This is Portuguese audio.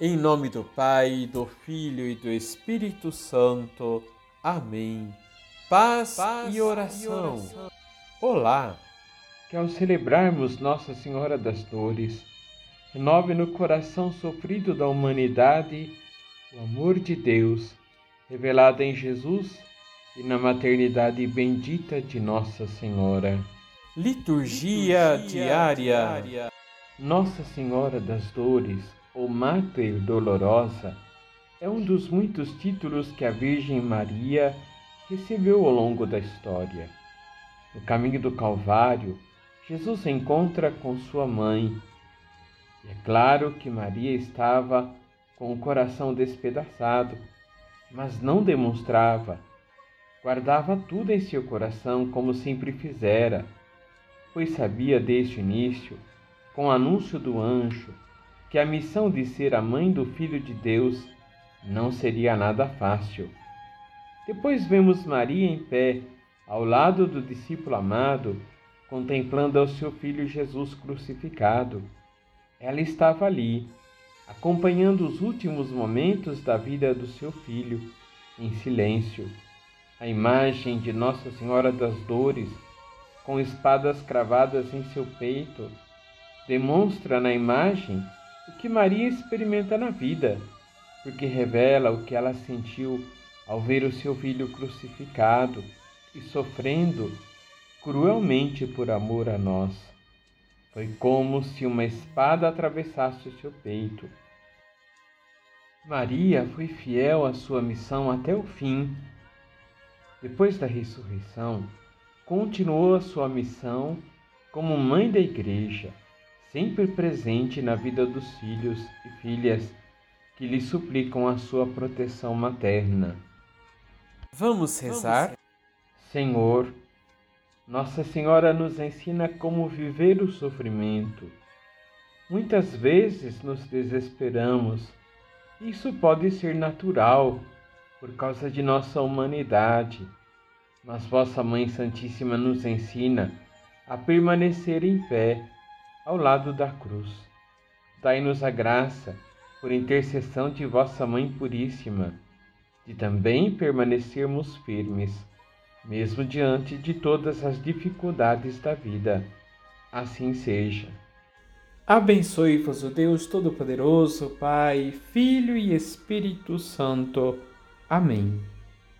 Em nome do Pai, do Filho e do Espírito Santo. Amém. Paz, Paz e, oração. e oração. Olá! Que ao celebrarmos Nossa Senhora das Dores, renove no coração sofrido da humanidade o amor de Deus, revelado em Jesus e na maternidade bendita de Nossa Senhora. Liturgia, Liturgia diária. diária. Nossa Senhora das Dores ou Mártir Dolorosa, é um dos muitos títulos que a Virgem Maria recebeu ao longo da história. No caminho do Calvário, Jesus se encontra com sua mãe. E é claro que Maria estava com o coração despedaçado, mas não demonstrava. Guardava tudo em seu coração como sempre fizera, pois sabia desde o início, com o anúncio do anjo, que a missão de ser a mãe do Filho de Deus não seria nada fácil. Depois vemos Maria em pé, ao lado do discípulo amado, contemplando ao seu filho Jesus crucificado. Ela estava ali, acompanhando os últimos momentos da vida do seu filho, em silêncio. A imagem de Nossa Senhora das Dores, com espadas cravadas em seu peito, demonstra na imagem o que Maria experimenta na vida, porque revela o que ela sentiu ao ver o seu filho crucificado e sofrendo cruelmente por amor a nós. Foi como se uma espada atravessasse o seu peito. Maria foi fiel à sua missão até o fim. Depois da ressurreição, continuou a sua missão como mãe da Igreja sempre presente na vida dos filhos e filhas que lhe suplicam a sua proteção materna. Vamos rezar? Senhor, Nossa Senhora nos ensina como viver o sofrimento. Muitas vezes nos desesperamos. Isso pode ser natural por causa de nossa humanidade, mas vossa Mãe Santíssima nos ensina a permanecer em pé ao lado da cruz. Dai-nos a graça, por intercessão de vossa Mãe Puríssima, de também permanecermos firmes, mesmo diante de todas as dificuldades da vida. Assim seja. Abençoe-vos o Deus Todo-Poderoso, Pai, Filho e Espírito Santo. Amém.